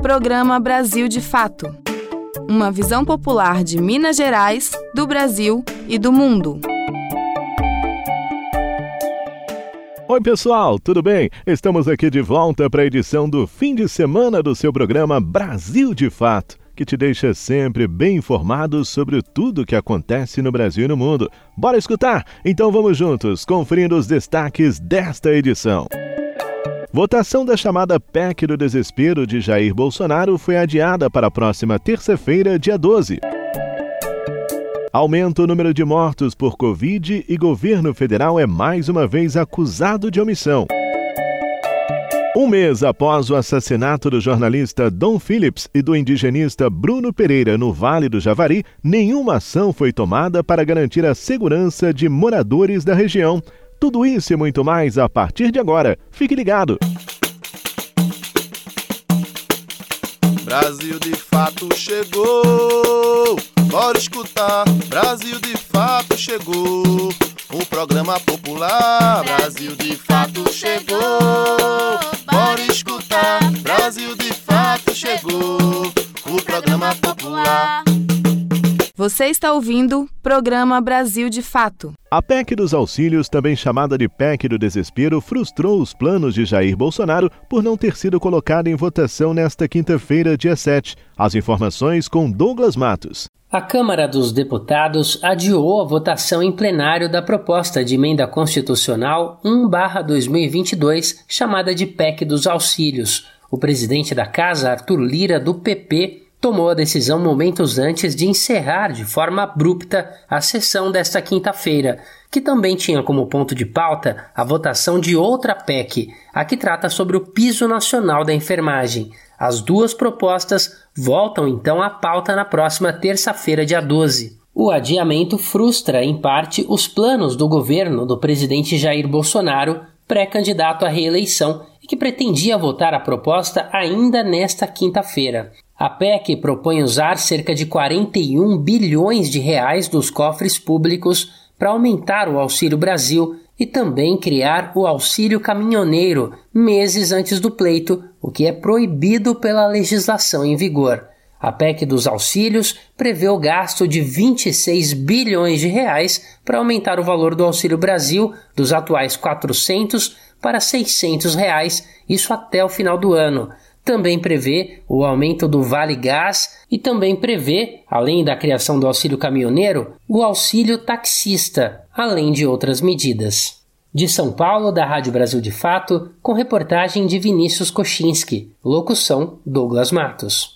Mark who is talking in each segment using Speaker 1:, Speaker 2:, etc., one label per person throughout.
Speaker 1: Programa Brasil de Fato. Uma visão popular de Minas Gerais, do Brasil e do mundo.
Speaker 2: Oi, pessoal, tudo bem? Estamos aqui de volta para a edição do fim de semana do seu programa Brasil de Fato, que te deixa sempre bem informado sobre tudo que acontece no Brasil e no mundo. Bora escutar? Então vamos juntos, conferindo os destaques desta edição. Votação da chamada PEC do desespero de Jair Bolsonaro foi adiada para a próxima terça-feira, dia 12. Aumenta o número de mortos por Covid e governo federal é mais uma vez acusado de omissão. Um mês após o assassinato do jornalista Dom Phillips e do indigenista Bruno Pereira no Vale do Javari, nenhuma ação foi tomada para garantir a segurança de moradores da região. Tudo isso e muito mais a partir de agora. Fique ligado!
Speaker 3: Brasil de fato chegou. Bora escutar. Brasil de fato chegou. Um programa popular. Brasil de fato chegou. Bora escutar. Brasil de fato chegou.
Speaker 1: Você está ouvindo Programa Brasil de Fato.
Speaker 2: A PEC dos auxílios, também chamada de PEC do desespero, frustrou os planos de Jair Bolsonaro por não ter sido colocada em votação nesta quinta-feira, dia 7. As informações com Douglas Matos.
Speaker 4: A Câmara dos Deputados adiou a votação em plenário da proposta de emenda constitucional 1/2022, chamada de PEC dos auxílios. O presidente da Casa, Arthur Lira, do PP, tomou a decisão momentos antes de encerrar de forma abrupta a sessão desta quinta-feira, que também tinha como ponto de pauta a votação de outra PEC, a que trata sobre o piso nacional da enfermagem. As duas propostas voltam então à pauta na próxima terça-feira, dia 12. O adiamento frustra, em parte, os planos do governo do presidente Jair Bolsonaro, pré-candidato à reeleição, que pretendia votar a proposta ainda nesta quinta-feira. A PEC propõe usar cerca de 41 bilhões de reais dos cofres públicos para aumentar o Auxílio Brasil e também criar o Auxílio Caminhoneiro meses antes do pleito, o que é proibido pela legislação em vigor. A PEC dos auxílios prevê o gasto de 26 bilhões de reais para aumentar o valor do Auxílio Brasil dos atuais 400 para 600 reais, isso até o final do ano também prevê o aumento do Vale Gás e também prevê, além da criação do auxílio caminhoneiro, o auxílio taxista, além de outras medidas. De São Paulo, da Rádio Brasil de Fato, com reportagem de Vinícius Kochinski, locução Douglas Matos.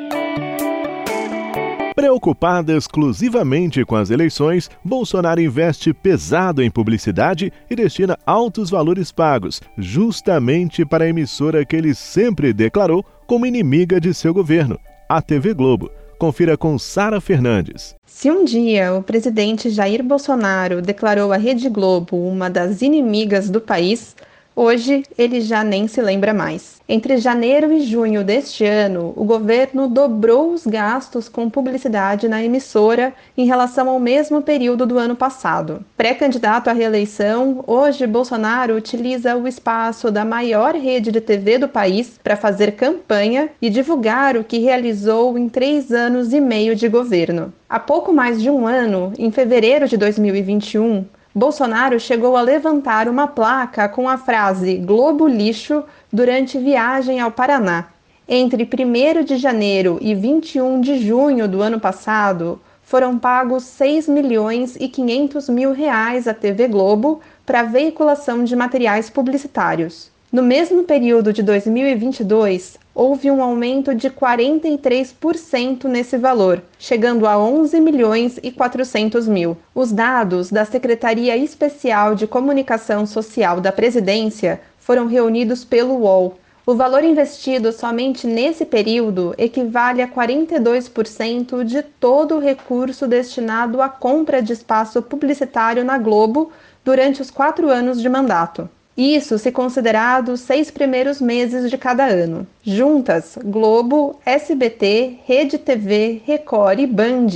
Speaker 2: Preocupada exclusivamente com as eleições, Bolsonaro investe pesado em publicidade e destina altos valores pagos, justamente para a emissora que ele sempre declarou como inimiga de seu governo, a TV Globo. Confira com Sara Fernandes.
Speaker 5: Se um dia o presidente Jair Bolsonaro declarou a Rede Globo uma das inimigas do país, Hoje ele já nem se lembra mais. Entre janeiro e junho deste ano, o governo dobrou os gastos com publicidade na emissora em relação ao mesmo período do ano passado. Pré-candidato à reeleição, hoje Bolsonaro utiliza o espaço da maior rede de TV do país para fazer campanha e divulgar o que realizou em três anos e meio de governo. Há pouco mais de um ano, em fevereiro de 2021, Bolsonaro chegou a levantar uma placa com a frase Globo Lixo durante viagem ao Paraná. Entre 1 de janeiro e 21 de junho do ano passado, foram pagos 6 milhões e 500 mil reais à TV Globo para veiculação de materiais publicitários. No mesmo período de 2022, houve um aumento de 43% nesse valor, chegando a 11 milhões e 400 mil. Os dados da Secretaria Especial de Comunicação Social da Presidência foram reunidos pelo UOL. O valor investido somente nesse período equivale a 42% de todo o recurso destinado à compra de espaço publicitário na Globo durante os quatro anos de mandato. Isso se considerado os seis primeiros meses de cada ano. Juntas, Globo, SBT, Rede TV, Record e Band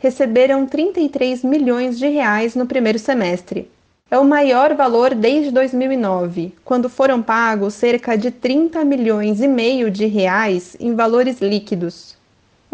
Speaker 5: receberam 33 milhões de reais no primeiro semestre. É o maior valor desde 2009, quando foram pagos cerca de 30 milhões e meio de reais em valores líquidos.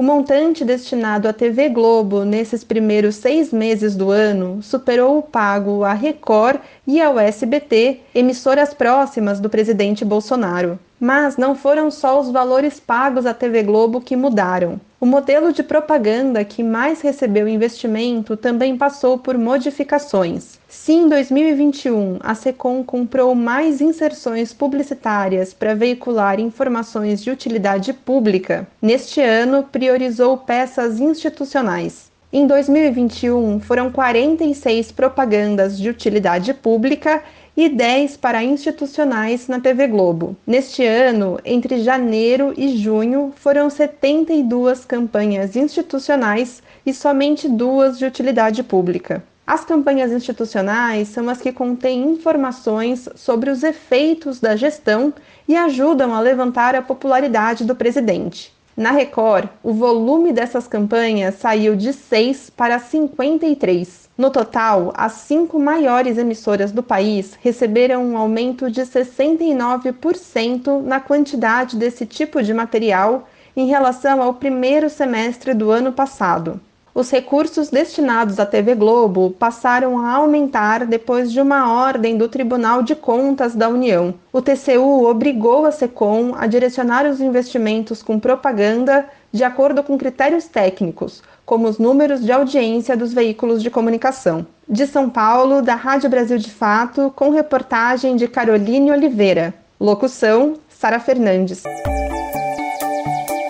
Speaker 5: O montante destinado à TV Globo nesses primeiros seis meses do ano superou o pago à Record e ao SBT, emissoras próximas do presidente Bolsonaro. Mas não foram só os valores pagos à TV Globo que mudaram. O modelo de propaganda que mais recebeu investimento também passou por modificações. Se em 2021 a Secom comprou mais inserções publicitárias para veicular informações de utilidade pública, neste ano priorizou peças institucionais. Em 2021, foram 46 propagandas de utilidade pública e 10 para institucionais na TV Globo. Neste ano, entre janeiro e junho, foram 72 campanhas institucionais e somente duas de utilidade pública. As campanhas institucionais são as que contêm informações sobre os efeitos da gestão e ajudam a levantar a popularidade do presidente. Na Record, o volume dessas campanhas saiu de 6 para 53. No total, as cinco maiores emissoras do país receberam um aumento de 69% na quantidade desse tipo de material em relação ao primeiro semestre do ano passado. Os recursos destinados à TV Globo passaram a aumentar depois de uma ordem do Tribunal de Contas da União. O TCU obrigou a Secom a direcionar os investimentos com propaganda de acordo com critérios técnicos, como os números de audiência dos veículos de comunicação. De São Paulo, da Rádio Brasil de Fato, com reportagem de Caroline Oliveira. Locução: Sara Fernandes.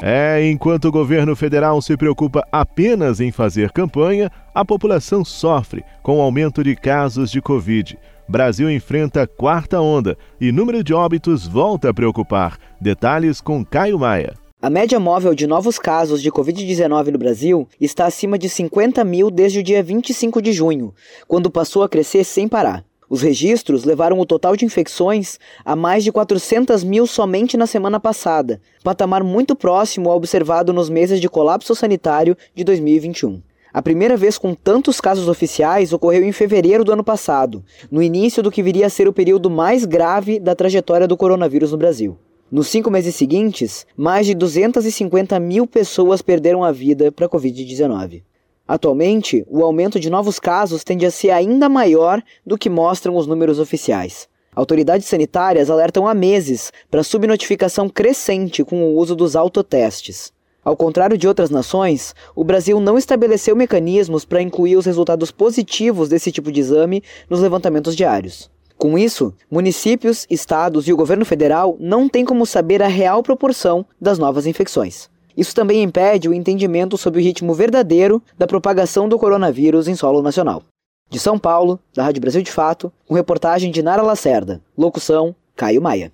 Speaker 2: É, enquanto o governo federal se preocupa apenas em fazer campanha, a população sofre com o aumento de casos de Covid. Brasil enfrenta a quarta onda e número de óbitos volta a preocupar. Detalhes com Caio Maia.
Speaker 6: A média móvel de novos casos de Covid-19 no Brasil está acima de 50 mil desde o dia 25 de junho, quando passou a crescer sem parar. Os registros levaram o total de infecções a mais de 400 mil somente na semana passada, patamar muito próximo ao observado nos meses de colapso sanitário de 2021. A primeira vez com tantos casos oficiais ocorreu em fevereiro do ano passado, no início do que viria a ser o período mais grave da trajetória do coronavírus no Brasil. Nos cinco meses seguintes, mais de 250 mil pessoas perderam a vida para a Covid-19. Atualmente, o aumento de novos casos tende a ser ainda maior do que mostram os números oficiais. Autoridades sanitárias alertam há meses para subnotificação crescente com o uso dos autotestes. Ao contrário de outras nações, o Brasil não estabeleceu mecanismos para incluir os resultados positivos desse tipo de exame nos levantamentos diários. Com isso, municípios, estados e o governo federal não têm como saber a real proporção das novas infecções. Isso também impede o entendimento sobre o ritmo verdadeiro da propagação do coronavírus em solo nacional. De São Paulo, da Rádio Brasil de Fato, com reportagem de Nara Lacerda. Locução: Caio Maia.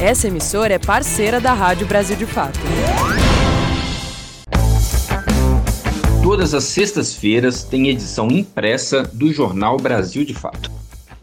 Speaker 1: Essa emissora é parceira da Rádio Brasil de Fato.
Speaker 7: Todas as sextas-feiras tem edição impressa do Jornal Brasil de Fato,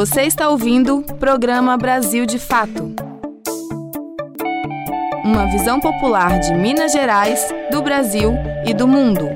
Speaker 1: Você está ouvindo programa Brasil de Fato uma visão popular de Minas Gerais, do Brasil e do mundo.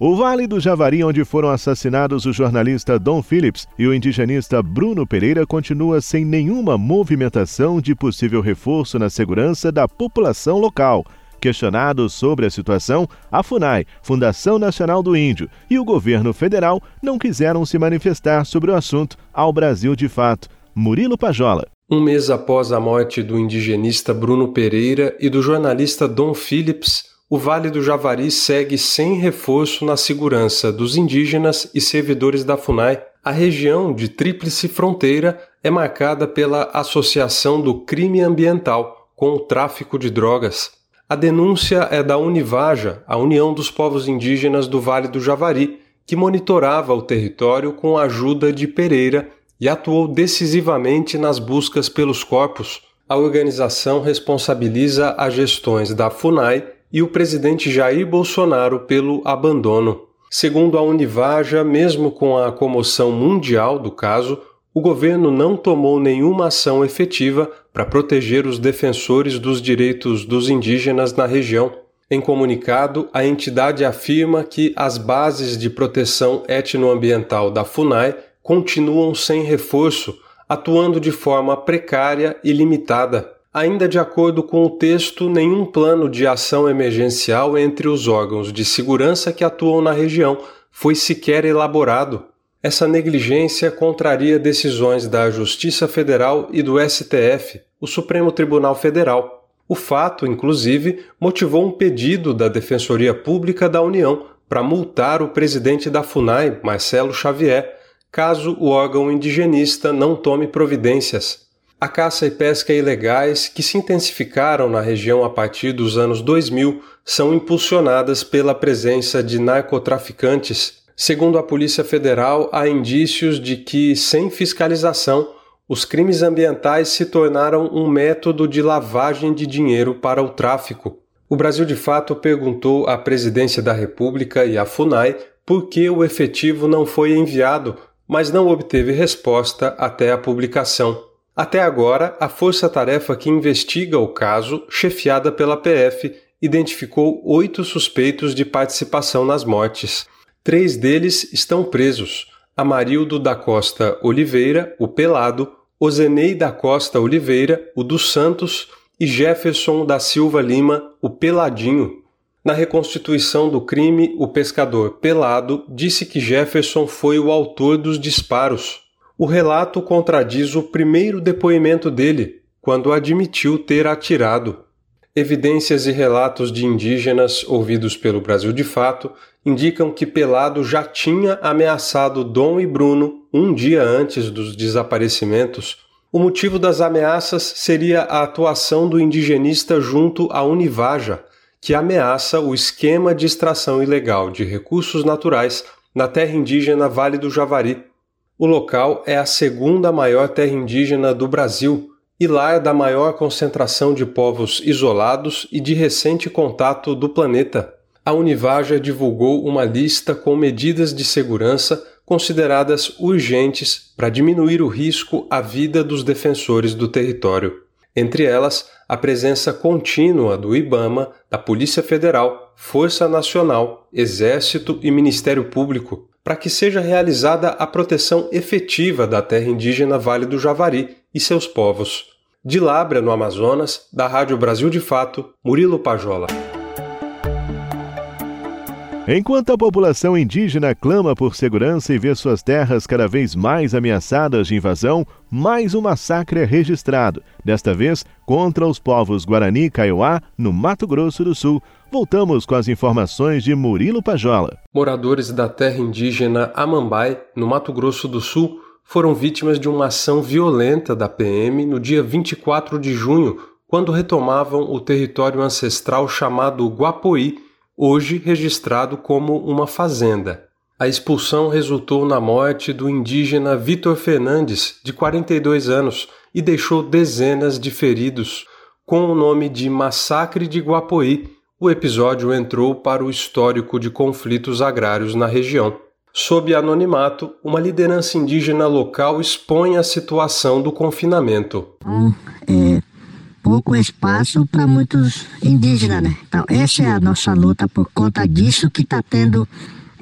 Speaker 2: O Vale do Javari, onde foram assassinados o jornalista Dom Phillips e o indigenista Bruno Pereira, continua sem nenhuma movimentação de possível reforço na segurança da população local. Questionado sobre a situação, a FUNAI, Fundação Nacional do Índio, e o governo federal não quiseram se manifestar sobre o assunto ao Brasil de fato. Murilo Pajola.
Speaker 8: Um mês após a morte do indigenista Bruno Pereira e do jornalista Dom Phillips, o Vale do Javari segue sem reforço na segurança dos indígenas e servidores da FUNAI. A região de Tríplice Fronteira é marcada pela associação do crime ambiental com o tráfico de drogas. A denúncia é da Univaja, a União dos Povos Indígenas do Vale do Javari, que monitorava o território com a ajuda de Pereira e atuou decisivamente nas buscas pelos corpos. A organização responsabiliza as gestões da FUNAI e o presidente Jair Bolsonaro pelo abandono. Segundo a Univaja, mesmo com a comoção mundial do caso, o governo não tomou nenhuma ação efetiva para proteger os defensores dos direitos dos indígenas na região. Em comunicado, a entidade afirma que as bases de proteção etnoambiental da FUNAI continuam sem reforço, atuando de forma precária e limitada. Ainda de acordo com o texto, nenhum plano de ação emergencial entre os órgãos de segurança que atuam na região foi sequer elaborado. Essa negligência contraria decisões da Justiça Federal e do STF, o Supremo Tribunal Federal. O fato, inclusive, motivou um pedido da Defensoria Pública da União para multar o presidente da FUNAI, Marcelo Xavier, caso o órgão indigenista não tome providências. A caça e pesca ilegais, que se intensificaram na região a partir dos anos 2000, são impulsionadas pela presença de narcotraficantes. Segundo a Polícia Federal, há indícios de que, sem fiscalização, os crimes ambientais se tornaram um método de lavagem de dinheiro para o tráfico. O Brasil de Fato perguntou à Presidência da República e à FUNAI por que o efetivo não foi enviado, mas não obteve resposta até a publicação. Até agora, a força-tarefa que investiga o caso, chefiada pela PF, identificou oito suspeitos de participação nas mortes. Três deles estão presos: Amarildo da Costa Oliveira, o Pelado, Ozenei da Costa Oliveira, o dos Santos, e Jefferson da Silva Lima, o Peladinho. Na reconstituição do crime, o pescador Pelado disse que Jefferson foi o autor dos disparos. O relato contradiz o primeiro depoimento dele, quando admitiu ter atirado. Evidências e relatos de indígenas ouvidos pelo Brasil de Fato indicam que Pelado já tinha ameaçado Dom e Bruno um dia antes dos desaparecimentos. O motivo das ameaças seria a atuação do indigenista junto à Univaja, que ameaça o esquema de extração ilegal de recursos naturais na terra indígena Vale do Javari, o local é a segunda maior terra indígena do Brasil e lar da maior concentração de povos isolados e de recente contato do planeta. A Univaja divulgou uma lista com medidas de segurança consideradas urgentes para diminuir o risco à vida dos defensores do território. Entre elas, a presença contínua do IBAMA, da Polícia Federal, Força Nacional, Exército e Ministério Público, para que seja realizada a proteção efetiva da terra indígena Vale do Javari e seus povos. De Lábrea, no Amazonas, da Rádio Brasil de Fato, Murilo Pajola.
Speaker 2: Enquanto a população indígena clama por segurança e vê suas terras cada vez mais ameaçadas de invasão, mais um massacre é registrado, desta vez contra os povos Guarani e Kaiowá, no Mato Grosso do Sul. Voltamos com as informações de Murilo Pajola.
Speaker 8: Moradores da terra indígena Amambai, no Mato Grosso do Sul, foram vítimas de uma ação violenta da PM no dia 24 de junho, quando retomavam o território ancestral chamado Guapoí hoje registrado como uma fazenda. A expulsão resultou na morte do indígena Vitor Fernandes, de 42 anos, e deixou dezenas de feridos. Com o nome de Massacre de Guapoí, o episódio entrou para o histórico de conflitos agrários na região. Sob anonimato, uma liderança indígena local expõe a situação do confinamento.
Speaker 9: Hum, é, pouco espaço para muitos indígenas, né? Então, essa é a nossa luta por conta disso que está tendo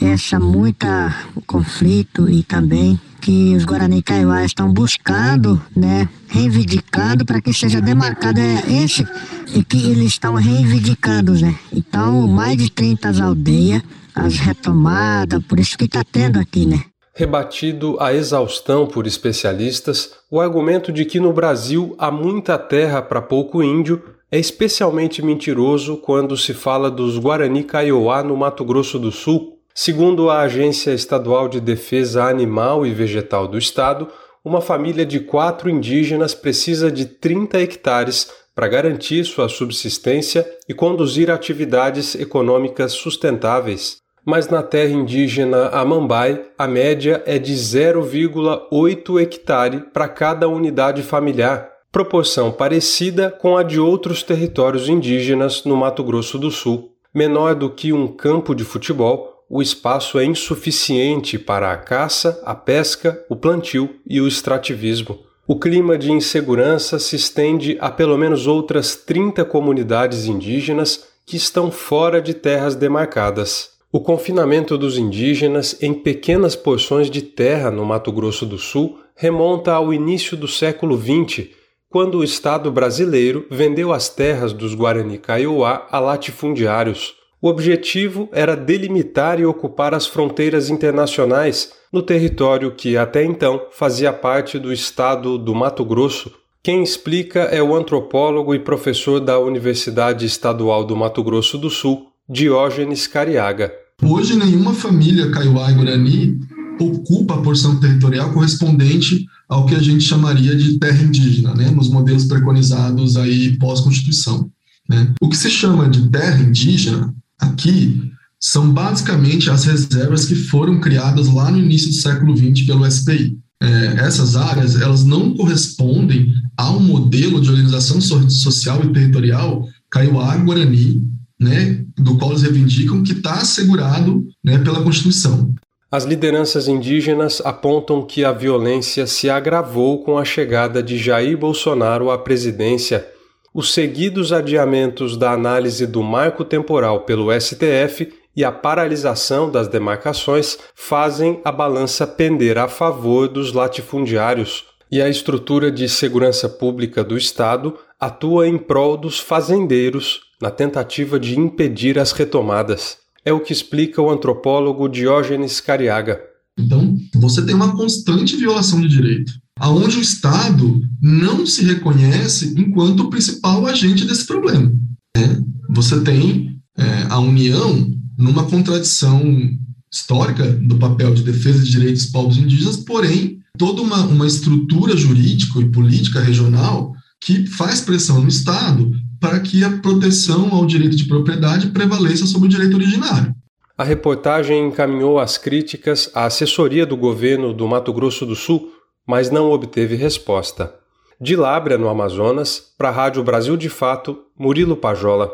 Speaker 9: essa muita conflito e também que os Guarani Kaiowá estão buscando, né, reivindicando para que seja demarcado é esse e que eles estão reivindicando, né? Então, mais de 30 aldeias, as retomadas, por isso que está tendo aqui, né?
Speaker 8: Rebatido a exaustão por especialistas o argumento de que no Brasil há muita terra para pouco índio é especialmente mentiroso quando se fala dos Guarani Kaiowá no Mato Grosso do Sul. Segundo a Agência Estadual de Defesa Animal e Vegetal do Estado, uma família de quatro indígenas precisa de 30 hectares para garantir sua subsistência e conduzir atividades econômicas sustentáveis. Mas na terra indígena Amambai, a média é de 0,8 hectare para cada unidade familiar, proporção parecida com a de outros territórios indígenas no Mato Grosso do Sul. Menor do que um campo de futebol, o espaço é insuficiente para a caça, a pesca, o plantio e o extrativismo. O clima de insegurança se estende a pelo menos outras 30 comunidades indígenas que estão fora de terras demarcadas. O confinamento dos indígenas em pequenas porções de terra no Mato Grosso do Sul remonta ao início do século XX, quando o Estado brasileiro vendeu as terras dos Guarani Kaiowá a latifundiários. O objetivo era delimitar e ocupar as fronteiras internacionais no território que até então fazia parte do estado do Mato Grosso. Quem explica é o antropólogo e professor da Universidade Estadual do Mato Grosso do Sul, Diógenes Cariaga.
Speaker 10: Hoje, nenhuma família Kaiowá e Guarani ocupa a porção territorial correspondente ao que a gente chamaria de terra indígena, né, nos modelos preconizados aí pós-constituição. Né. O que se chama de terra indígena aqui são basicamente as reservas que foram criadas lá no início do século XX pelo SPI. É, essas áreas elas não correspondem a um modelo de organização social e territorial Kaiowá-Guarani, né, do qual eles reivindicam que está assegurado né, pela Constituição.
Speaker 8: As lideranças indígenas apontam que a violência se agravou com a chegada de Jair Bolsonaro à presidência os seguidos adiamentos da análise do marco temporal pelo STF e a paralisação das demarcações fazem a balança pender a favor dos latifundiários, e a estrutura de segurança pública do Estado atua em prol dos fazendeiros na tentativa de impedir as retomadas. É o que explica o antropólogo Diógenes Cariaga.
Speaker 10: Então, você tem uma constante violação de direito aonde o Estado não se reconhece enquanto o principal agente desse problema. Né? Você tem é, a União numa contradição histórica do papel de defesa de direitos dos povos indígenas, porém, toda uma, uma estrutura jurídica e política regional que faz pressão no Estado para que a proteção ao direito de propriedade prevaleça sobre o direito originário.
Speaker 8: A reportagem encaminhou as críticas à assessoria do governo do Mato Grosso do Sul mas não obteve resposta. De Lábrea, no Amazonas, para a Rádio Brasil de Fato, Murilo Pajola.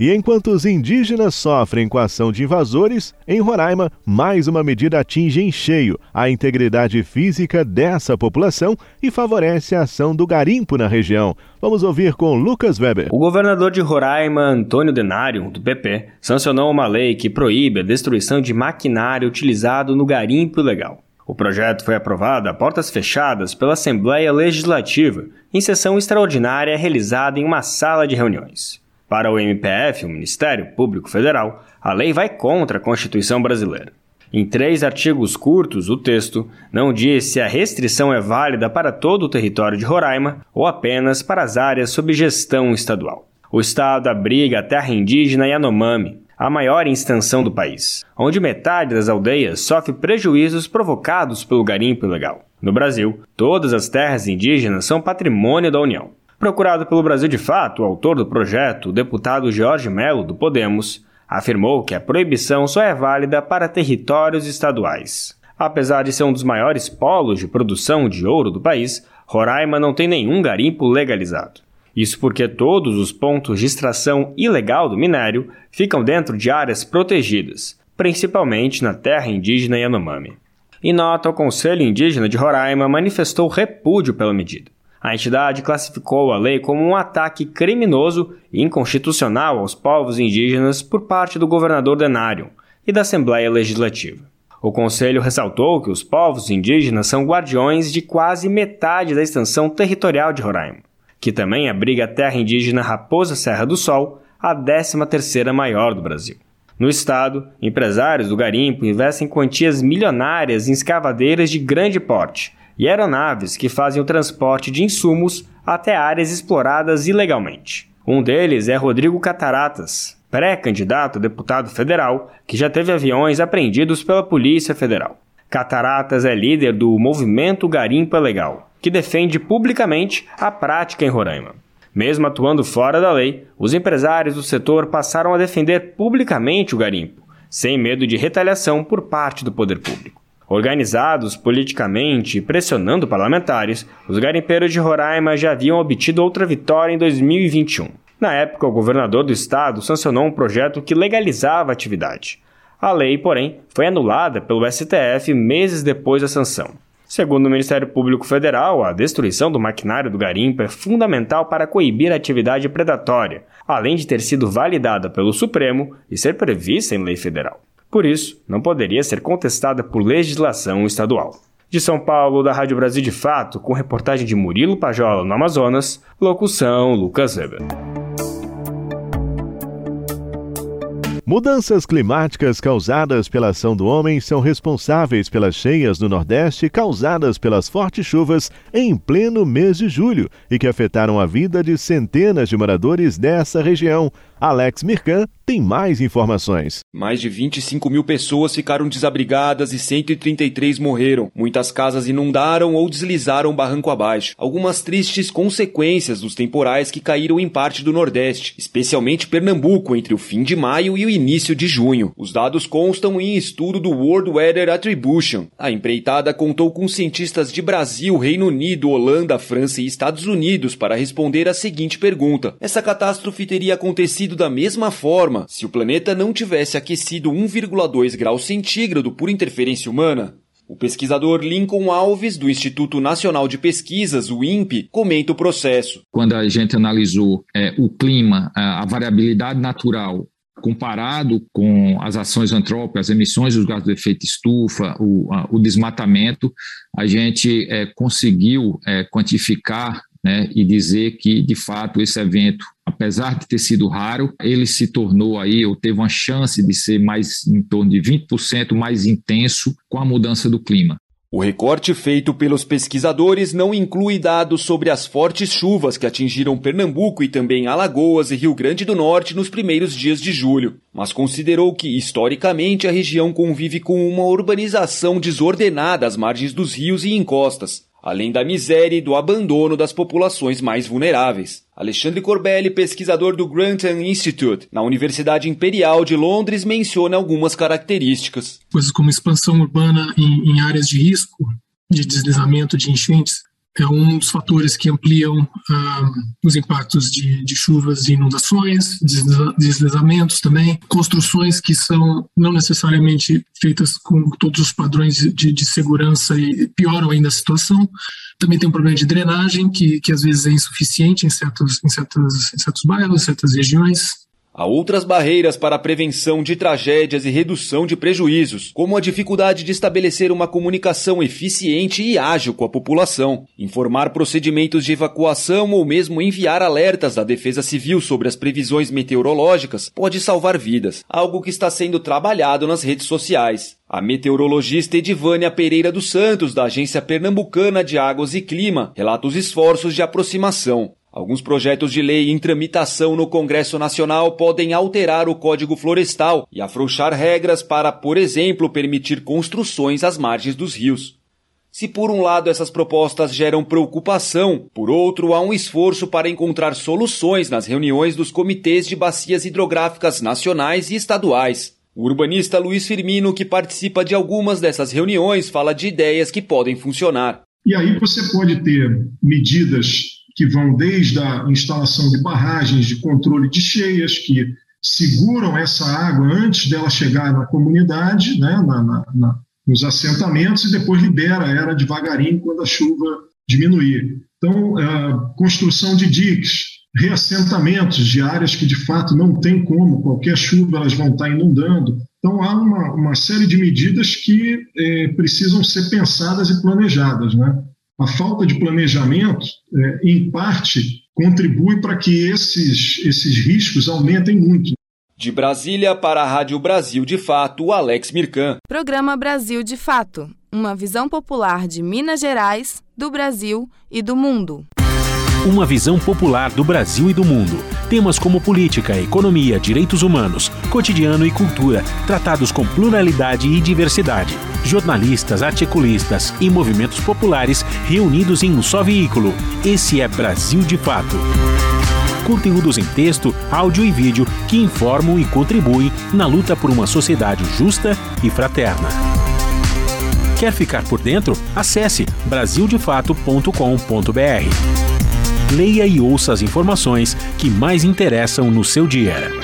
Speaker 2: E enquanto os indígenas sofrem com a ação de invasores, em Roraima, mais uma medida atinge em cheio a integridade física dessa população e favorece a ação do garimpo na região. Vamos ouvir com Lucas Weber.
Speaker 11: O governador de Roraima, Antônio Denário, do PP, sancionou uma lei que proíbe a destruição de maquinário utilizado no garimpo ilegal. O projeto foi aprovado a portas fechadas pela Assembleia Legislativa em sessão extraordinária realizada em uma sala de reuniões. Para o MPF, o Ministério Público Federal, a lei vai contra a Constituição brasileira. Em três artigos curtos, o texto não diz se a restrição é válida para todo o território de Roraima ou apenas para as áreas sob gestão estadual. O Estado abriga a terra indígena Yanomami, a maior extensão do país, onde metade das aldeias sofre prejuízos provocados pelo garimpo ilegal. No Brasil, todas as terras indígenas são patrimônio da União. Procurado pelo Brasil de Fato, o autor do projeto, o deputado Jorge Melo, do Podemos, afirmou que a proibição só é válida para territórios estaduais. Apesar de ser um dos maiores polos de produção de ouro do país, Roraima não tem nenhum garimpo legalizado. Isso porque todos os pontos de extração ilegal do minério ficam dentro de áreas protegidas, principalmente na terra indígena Yanomami. Em nota, o Conselho Indígena de Roraima manifestou repúdio pela medida. A entidade classificou a lei como um ataque criminoso e inconstitucional aos povos indígenas por parte do governador Denário e da Assembleia Legislativa. O Conselho ressaltou que os povos indígenas são guardiões de quase metade da extensão territorial de Roraima que também abriga a terra indígena Raposa Serra do Sol, a 13ª maior do Brasil. No estado, empresários do garimpo investem quantias milionárias em escavadeiras de grande porte e aeronaves que fazem o transporte de insumos até áreas exploradas ilegalmente. Um deles é Rodrigo Cataratas, pré-candidato a deputado federal, que já teve aviões apreendidos pela Polícia Federal. Cataratas é líder do Movimento Garimpo é Legal, que defende publicamente a prática em Roraima. Mesmo atuando fora da lei, os empresários do setor passaram a defender publicamente o garimpo, sem medo de retaliação por parte do poder público. Organizados politicamente e pressionando parlamentares, os garimpeiros de Roraima já haviam obtido outra vitória em 2021. Na época, o governador do estado sancionou um projeto que legalizava a atividade. A lei, porém, foi anulada pelo STF meses depois da sanção. Segundo o Ministério Público Federal, a destruição do maquinário do garimpo é fundamental para coibir a atividade predatória, além de ter sido validada pelo Supremo e ser prevista em lei federal. Por isso, não poderia ser contestada por legislação estadual. De São Paulo, da Rádio Brasil de Fato, com reportagem de Murilo Pajola no Amazonas, locução Lucas Weber.
Speaker 2: Mudanças climáticas causadas pela ação do homem são responsáveis pelas cheias no Nordeste causadas pelas fortes chuvas em pleno mês de julho e que afetaram a vida de centenas de moradores dessa região. Alex Mirkan tem mais informações.
Speaker 12: Mais de 25 mil pessoas ficaram desabrigadas e 133 morreram. Muitas casas inundaram ou deslizaram barranco abaixo. Algumas tristes consequências dos temporais que caíram em parte do Nordeste, especialmente Pernambuco, entre o fim de maio e o início de junho. Os dados constam em estudo do World Weather Attribution. A empreitada contou com cientistas de Brasil, Reino Unido, Holanda, França e Estados Unidos para responder a seguinte pergunta: Essa catástrofe teria acontecido da mesma forma se o planeta não tivesse aquecido 1,2 graus centígrado por interferência humana? O pesquisador Lincoln Alves, do Instituto Nacional de Pesquisas, o INPE, comenta o processo.
Speaker 13: Quando a gente analisou é, o clima, a variabilidade natural comparado com as ações antrópicas, as emissões dos gases de efeito estufa, o, a, o desmatamento, a gente é, conseguiu é, quantificar né, e dizer que, de fato, esse evento, apesar de ter sido raro, ele se tornou aí, ou teve uma chance de ser mais em torno de 20% mais intenso com a mudança do clima.
Speaker 12: O recorte feito pelos pesquisadores não inclui dados sobre as fortes chuvas que atingiram Pernambuco e também Alagoas e Rio Grande do Norte nos primeiros dias de julho, mas considerou que, historicamente, a região convive com uma urbanização desordenada às margens dos rios e encostas, além da miséria e do abandono das populações mais vulneráveis. Alexandre Corbelli, pesquisador do Grantham Institute, na Universidade Imperial de Londres, menciona algumas características.
Speaker 14: Coisas como expansão urbana em, em áreas de risco, de deslizamento, de enchentes, é um dos fatores que ampliam ah, os impactos de, de, chuvas e inundações, deslizamentos também, construções que são não necessariamente feitas com todos os padrões de, de segurança e pioram ainda a situação. Também tem um problema de drenagem, que, que às vezes é insuficiente em certos, em, certos, em certos bairros, certas regiões.
Speaker 12: Há outras barreiras para a prevenção de tragédias e redução de prejuízos, como a dificuldade de estabelecer uma comunicação eficiente e ágil com a população, informar procedimentos de evacuação ou mesmo enviar alertas da Defesa Civil sobre as previsões meteorológicas pode salvar vidas, algo que está sendo trabalhado nas redes sociais. A meteorologista Edivânia Pereira dos Santos, da Agência Pernambucana de Águas e Clima, relata os esforços de aproximação. Alguns projetos de lei em tramitação no Congresso Nacional podem alterar o Código Florestal e afrouxar regras para, por exemplo, permitir construções às margens dos rios. Se por um lado essas propostas geram preocupação, por outro há um esforço para encontrar soluções nas reuniões dos comitês de bacias hidrográficas nacionais e estaduais. O urbanista Luiz Firmino, que participa de algumas dessas reuniões, fala de ideias que podem funcionar.
Speaker 15: E aí você pode ter medidas que vão desde a instalação de barragens de controle de cheias, que seguram essa água antes dela chegar na comunidade, né, na, na, na, nos assentamentos, e depois libera ela devagarinho quando a chuva diminuir. Então, a construção de diques, reassentamentos de áreas que de fato não tem como, qualquer chuva elas vão estar inundando. Então, há uma, uma série de medidas que é, precisam ser pensadas e planejadas. Né? A falta de planejamento, é, em parte, contribui para que esses, esses riscos aumentem muito.
Speaker 12: De Brasília para a Rádio Brasil de Fato, Alex Mirkan.
Speaker 1: Programa Brasil de Fato uma visão popular de Minas Gerais, do Brasil e do mundo.
Speaker 16: uma visão popular do Brasil e do mundo. Temas como política, economia, direitos humanos, cotidiano e cultura, tratados com pluralidade e diversidade. Jornalistas, articulistas e movimentos populares reunidos em um só veículo. Esse é Brasil de Fato conteúdos em texto, áudio e vídeo que informam e contribuem na luta por uma sociedade justa e fraterna. Quer ficar por dentro? Acesse brasildefato.com.br. Leia e ouça as informações que mais interessam no seu dia.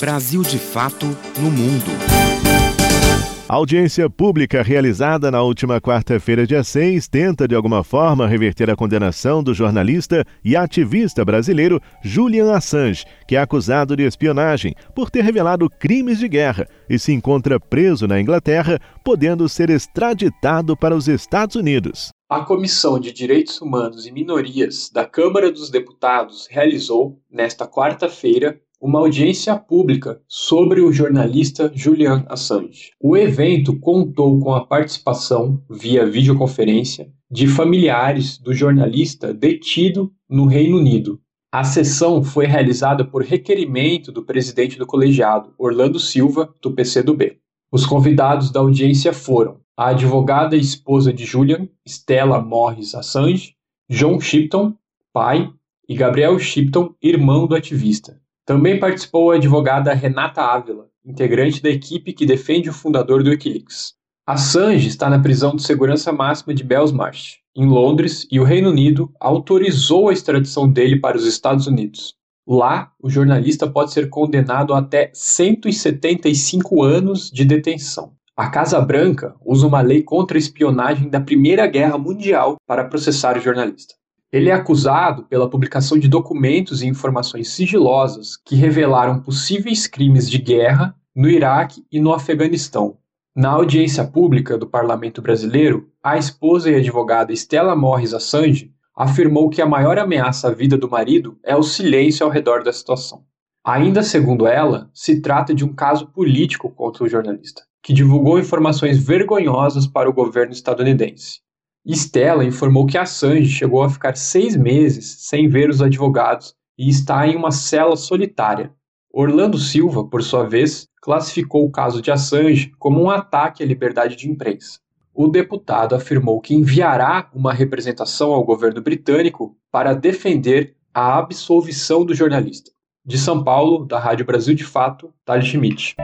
Speaker 17: Brasil de Fato no Mundo.
Speaker 2: A audiência pública realizada na última quarta-feira, dia 6, tenta de alguma forma reverter a condenação do jornalista e ativista brasileiro Julian Assange, que é acusado de espionagem por ter revelado crimes de guerra e se encontra preso na Inglaterra, podendo ser extraditado para os Estados Unidos.
Speaker 18: A Comissão de Direitos Humanos e Minorias da Câmara dos Deputados realizou, nesta quarta-feira, uma audiência pública sobre o jornalista Julian Assange. O evento contou com a participação, via videoconferência, de familiares do jornalista detido no Reino Unido. A sessão foi realizada por requerimento do presidente do colegiado, Orlando Silva, do PCdoB. Os convidados da audiência foram a advogada e esposa de Julian, Stella Morris Assange, John Shipton, pai, e Gabriel Shipton, irmão do ativista. Também participou a advogada Renata Ávila, integrante da equipe que defende o fundador do Wikileaks. Assange está na prisão de segurança máxima de Belmarsh, em Londres, e o Reino Unido autorizou a extradição dele para os Estados Unidos. Lá, o jornalista pode ser condenado a até 175 anos de detenção. A Casa Branca usa uma lei contra a espionagem da Primeira Guerra Mundial para processar o jornalista. Ele é acusado pela publicação de documentos e informações sigilosas que revelaram possíveis crimes de guerra no Iraque e no Afeganistão. Na audiência pública do parlamento brasileiro, a esposa e advogada Stella Morris Assange afirmou que a maior ameaça à vida do marido é o silêncio ao redor da situação. Ainda segundo ela, se trata de um caso político contra o jornalista, que divulgou informações vergonhosas para o governo estadunidense. Stella informou que Assange chegou a ficar seis meses sem ver os advogados e está em uma cela solitária. Orlando Silva, por sua vez, classificou o caso de Assange como um ataque à liberdade de imprensa. O deputado afirmou que enviará uma representação ao governo britânico para defender a absolvição do jornalista. De São Paulo, da Rádio Brasil de Fato, Thales Schmidt.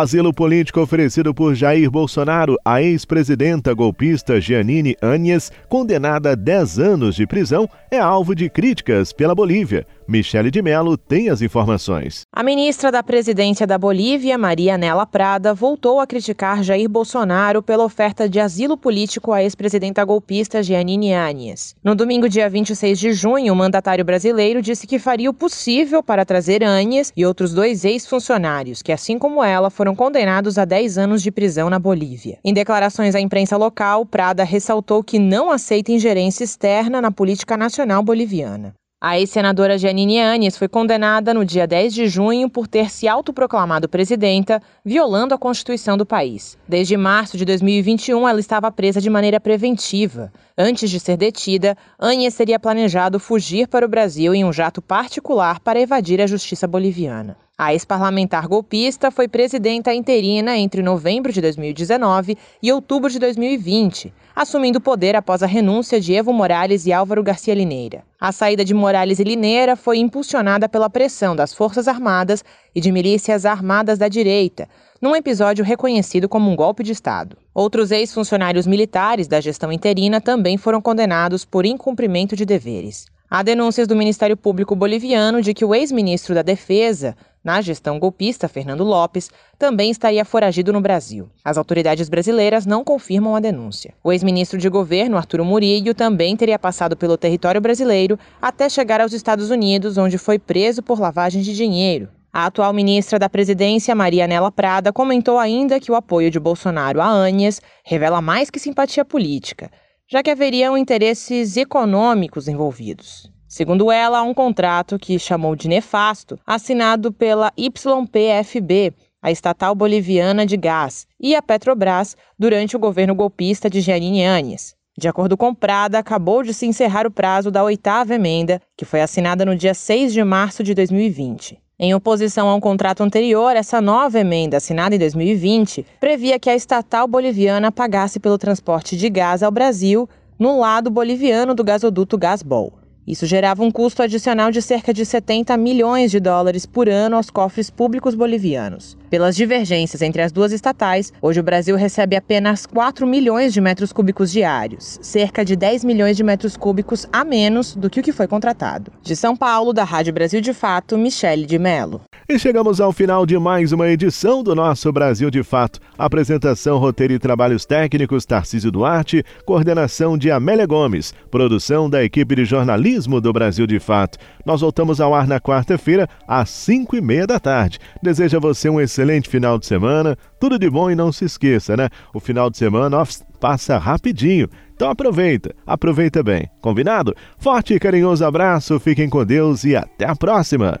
Speaker 2: Asilo político oferecido por Jair Bolsonaro à ex-presidenta golpista Giannini Áñez, condenada a 10 anos de prisão, é alvo de críticas pela Bolívia. Michele de Mello tem as informações.
Speaker 19: A ministra da Presidência da Bolívia, Maria Nela Prada, voltou a criticar Jair Bolsonaro pela oferta de asilo político à ex-presidenta golpista Giannini Áñez. No domingo, dia 26 de junho, o mandatário brasileiro disse que faria o possível para trazer Áñez e outros dois ex-funcionários, que, assim como ela, foram condenados a 10 anos de prisão na Bolívia. Em declarações à imprensa local, Prada ressaltou que não aceita ingerência externa na política nacional boliviana. A ex-senadora Janine Anes foi condenada no dia 10 de junho por ter se autoproclamado presidenta, violando a Constituição do país. Desde março de 2021, ela estava presa de maneira preventiva. Antes de ser detida, Anes teria planejado fugir para o Brasil em um jato particular para evadir a justiça boliviana. A ex-parlamentar golpista foi presidenta interina entre novembro de 2019 e outubro de 2020, assumindo o poder após a renúncia de Evo Morales e Álvaro Garcia Lineira. A saída de Morales e Lineira foi impulsionada pela pressão das Forças Armadas e de milícias armadas da direita, num episódio reconhecido como um golpe de Estado. Outros ex-funcionários militares da gestão interina também foram condenados por incumprimento de deveres. Há denúncias do Ministério Público Boliviano de que o ex-ministro da Defesa, na gestão golpista Fernando Lopes, também estaria foragido no Brasil. As autoridades brasileiras não confirmam a denúncia. O ex-ministro de governo, Arturo Murillo, também teria passado pelo território brasileiro até chegar aos Estados Unidos, onde foi preso por lavagem de dinheiro. A atual ministra da Presidência, Maria Nela Prada, comentou ainda que o apoio de Bolsonaro a Anies revela mais que simpatia política, já que haveriam interesses econômicos envolvidos. Segundo ela, há um contrato que chamou de nefasto, assinado pela YPFB, a estatal boliviana de gás, e a Petrobras durante o governo golpista de Jeanine Áñez. De acordo com Prada, acabou de se encerrar o prazo da oitava emenda, que foi assinada no dia 6 de março de 2020. Em oposição a um contrato anterior, essa nova emenda, assinada em 2020, previa que a estatal boliviana pagasse pelo transporte de gás ao Brasil no lado boliviano do gasoduto Gasbol. Isso gerava um custo adicional de cerca de 70 milhões de dólares por ano aos cofres públicos bolivianos. Pelas divergências entre as duas estatais, hoje o Brasil recebe apenas 4 milhões de metros cúbicos diários, cerca de 10 milhões de metros cúbicos a menos do que o que foi contratado. De São Paulo, da Rádio Brasil de Fato, Michele de Mello.
Speaker 2: E chegamos ao final de mais uma edição do nosso Brasil de Fato. Apresentação, roteiro e trabalhos técnicos Tarcísio Duarte, coordenação de Amélia Gomes, produção da equipe de jornalismo do Brasil de Fato. Nós voltamos ao ar na quarta-feira, às 5 e meia da tarde. Desejo a você um excelente final de semana, tudo de bom e não se esqueça, né? O final de semana passa rapidinho. Então aproveita, aproveita bem. Combinado? Forte e carinhoso abraço, fiquem com Deus e até a próxima!